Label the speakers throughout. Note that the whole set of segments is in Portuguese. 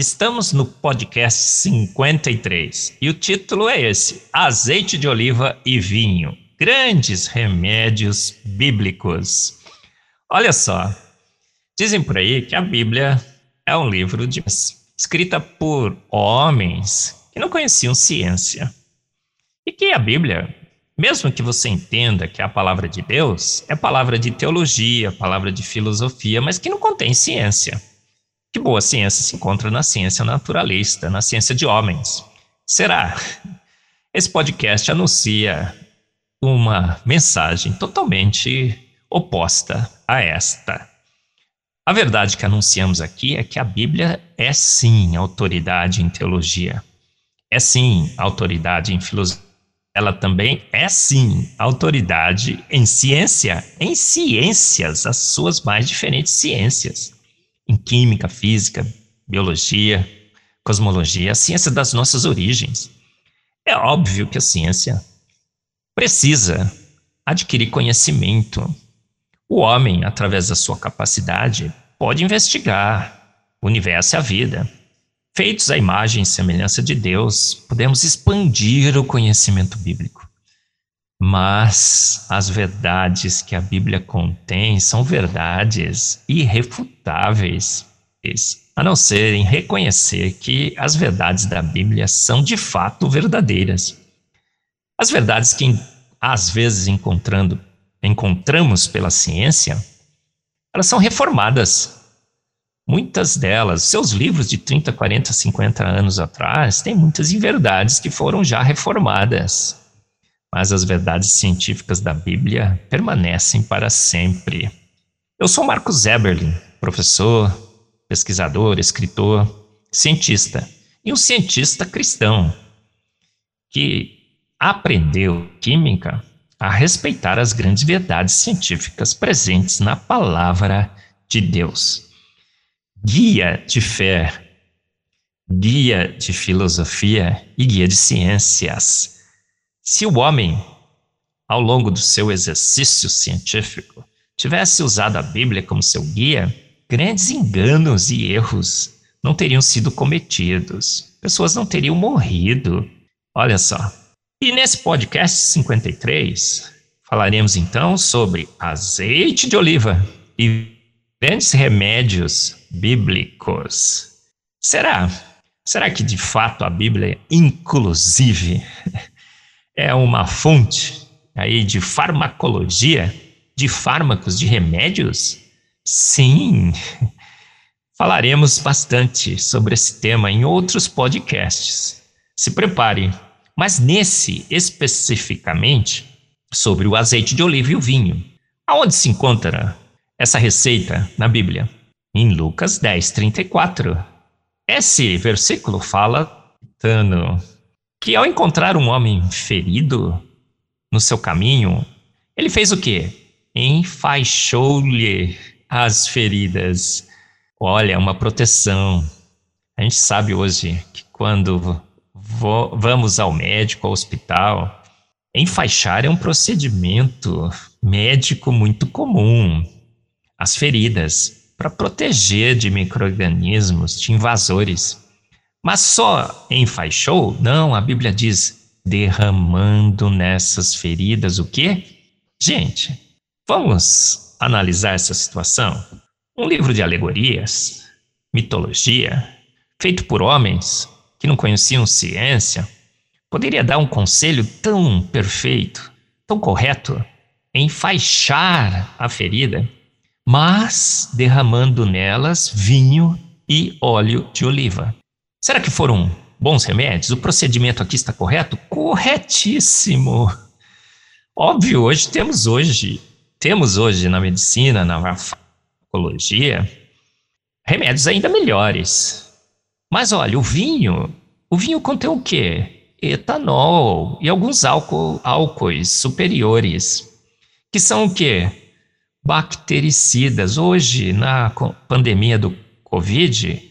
Speaker 1: Estamos no podcast 53 e o título é esse: Azeite de oliva e vinho grandes remédios bíblicos. Olha só, dizem por aí que a Bíblia é um livro de escrita por homens que não conheciam ciência. E que a Bíblia, mesmo que você entenda que é a palavra de Deus, é palavra de teologia, palavra de filosofia, mas que não contém ciência. Que boa ciência se encontra na ciência naturalista, na ciência de homens. Será? Esse podcast anuncia uma mensagem totalmente oposta a esta. A verdade que anunciamos aqui é que a Bíblia é sim autoridade em teologia, é sim autoridade em filosofia, ela também é sim autoridade em ciência, em ciências, as suas mais diferentes ciências em química, física, biologia, cosmologia, a ciência das nossas origens. É óbvio que a ciência precisa adquirir conhecimento. O homem, através da sua capacidade, pode investigar o universo e a vida. Feitos à imagem e semelhança de Deus, podemos expandir o conhecimento bíblico. Mas as verdades que a Bíblia contém são verdades irrefutáveis, a não ser em reconhecer que as verdades da Bíblia são de fato verdadeiras. As verdades que às vezes encontrando, encontramos pela ciência, elas são reformadas. Muitas delas, seus livros de 30, 40, 50 anos atrás, têm muitas inverdades que foram já reformadas mas as verdades científicas da Bíblia permanecem para sempre. Eu sou Marcos Eberlin, professor, pesquisador, escritor, cientista e um cientista cristão que aprendeu química a respeitar as grandes verdades científicas presentes na palavra de Deus. Guia de fé, guia de filosofia e guia de ciências se o homem, ao longo do seu exercício científico, tivesse usado a Bíblia como seu guia, grandes enganos e erros não teriam sido cometidos, pessoas não teriam morrido. Olha só. E nesse podcast 53, falaremos então sobre azeite de oliva e grandes remédios bíblicos. Será? Será que de fato a Bíblia é inclusive é uma fonte aí de farmacologia, de fármacos, de remédios? Sim, falaremos bastante sobre esse tema em outros podcasts. Se prepare, mas nesse especificamente sobre o azeite de oliva e o vinho. Aonde se encontra essa receita na Bíblia? Em Lucas 10, 34. Esse versículo fala, Tano, que ao encontrar um homem ferido no seu caminho, ele fez o quê? Enfaixou-lhe as feridas. Olha, uma proteção. A gente sabe hoje que quando vamos ao médico, ao hospital, enfaixar é um procedimento médico muito comum. As feridas, para proteger de micro-organismos, de invasores. Mas só enfaixou? Não, a Bíblia diz derramando nessas feridas o quê? Gente, vamos analisar essa situação? Um livro de alegorias, mitologia, feito por homens que não conheciam ciência, poderia dar um conselho tão perfeito, tão correto, enfaixar a ferida, mas derramando nelas vinho e óleo de oliva. Será que foram bons remédios? O procedimento aqui está correto? Corretíssimo. Óbvio, hoje temos hoje, temos hoje na medicina, na farmacologia, remédios ainda melhores. Mas olha, o vinho, o vinho contém o quê? etanol e alguns álcoois superiores, que são o quê? Bactericidas. Hoje, na pandemia do Covid,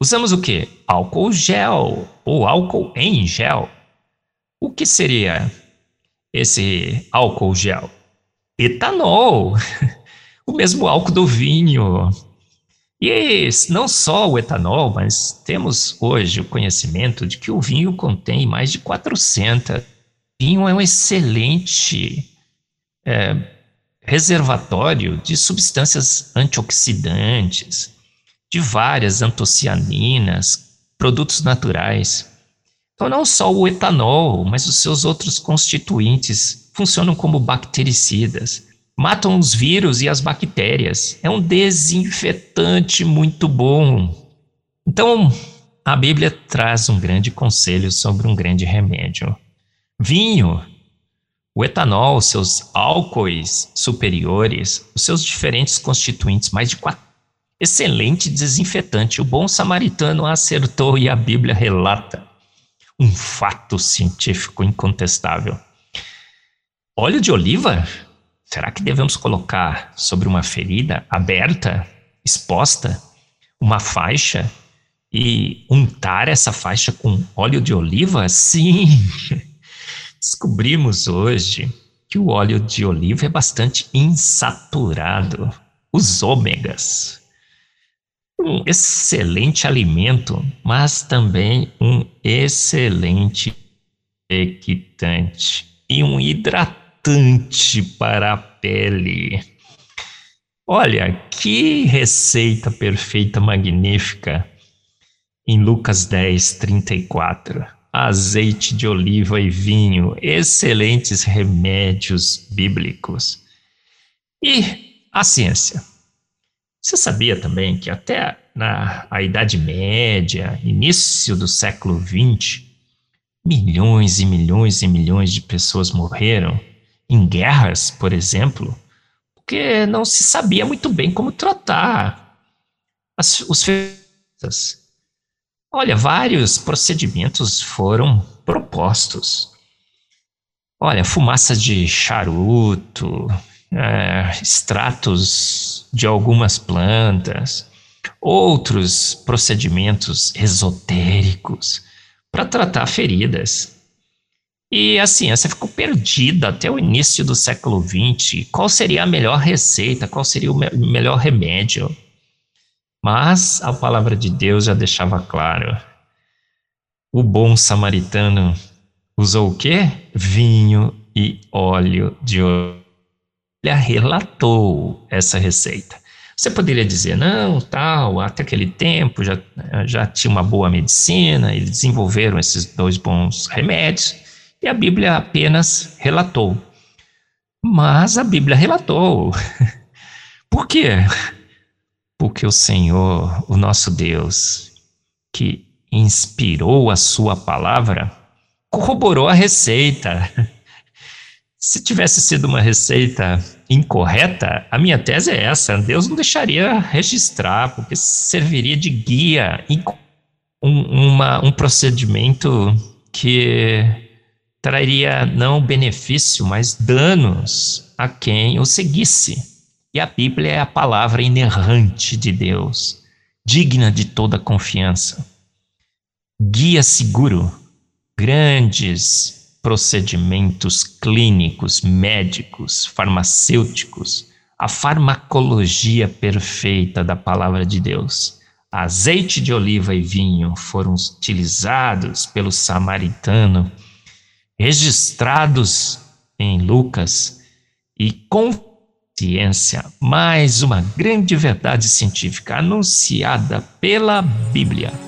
Speaker 1: usamos o quê? Álcool gel ou álcool em gel. O que seria esse álcool gel? Etanol, o mesmo álcool do vinho. E não só o etanol, mas temos hoje o conhecimento de que o vinho contém mais de 400. O vinho é um excelente é, reservatório de substâncias antioxidantes, de várias antocianinas, produtos naturais. Então, não só o etanol, mas os seus outros constituintes funcionam como bactericidas, matam os vírus e as bactérias. É um desinfetante muito bom. Então, a Bíblia traz um grande conselho sobre um grande remédio. Vinho, o etanol, seus álcoois superiores, os seus diferentes constituintes, mais de quatro. Excelente desinfetante. O bom samaritano acertou e a Bíblia relata um fato científico incontestável. Óleo de oliva? Será que devemos colocar sobre uma ferida aberta, exposta, uma faixa e untar essa faixa com óleo de oliva? Sim! Descobrimos hoje que o óleo de oliva é bastante insaturado. Os ômegas, um excelente alimento, mas também um excelente equitante e um hidratante para a pele. Olha, que receita perfeita, magnífica. Em Lucas 10, 34. Azeite de oliva e vinho, excelentes remédios bíblicos. E a ciência você sabia também que até na a Idade Média, início do século XX, milhões e milhões e milhões de pessoas morreram em guerras, por exemplo, porque não se sabia muito bem como tratar as, os feridos. Olha, vários procedimentos foram propostos. Olha, fumaça de charuto, é, extratos de algumas plantas, outros procedimentos esotéricos para tratar feridas. E a ciência ficou perdida até o início do século XX. Qual seria a melhor receita? Qual seria o me melhor remédio? Mas a palavra de Deus já deixava claro. O bom samaritano usou o quê? Vinho e óleo de relatou essa receita. Você poderia dizer, não, tal, até aquele tempo já, já tinha uma boa medicina, eles desenvolveram esses dois bons remédios, e a Bíblia apenas relatou. Mas a Bíblia relatou. Por quê? Porque o Senhor, o nosso Deus, que inspirou a sua palavra, corroborou a receita. Se tivesse sido uma receita incorreta, a minha tese é essa: Deus não deixaria registrar, porque serviria de guia, um, uma, um procedimento que traria não benefício, mas danos a quem o seguisse. E a Bíblia é a palavra inerrante de Deus, digna de toda confiança. Guia seguro, grandes procedimentos clínicos, médicos, farmacêuticos, a farmacologia perfeita da palavra de Deus. Azeite de oliva e vinho foram utilizados pelo samaritano, registrados em Lucas e com ciência, mais uma grande verdade científica anunciada pela Bíblia.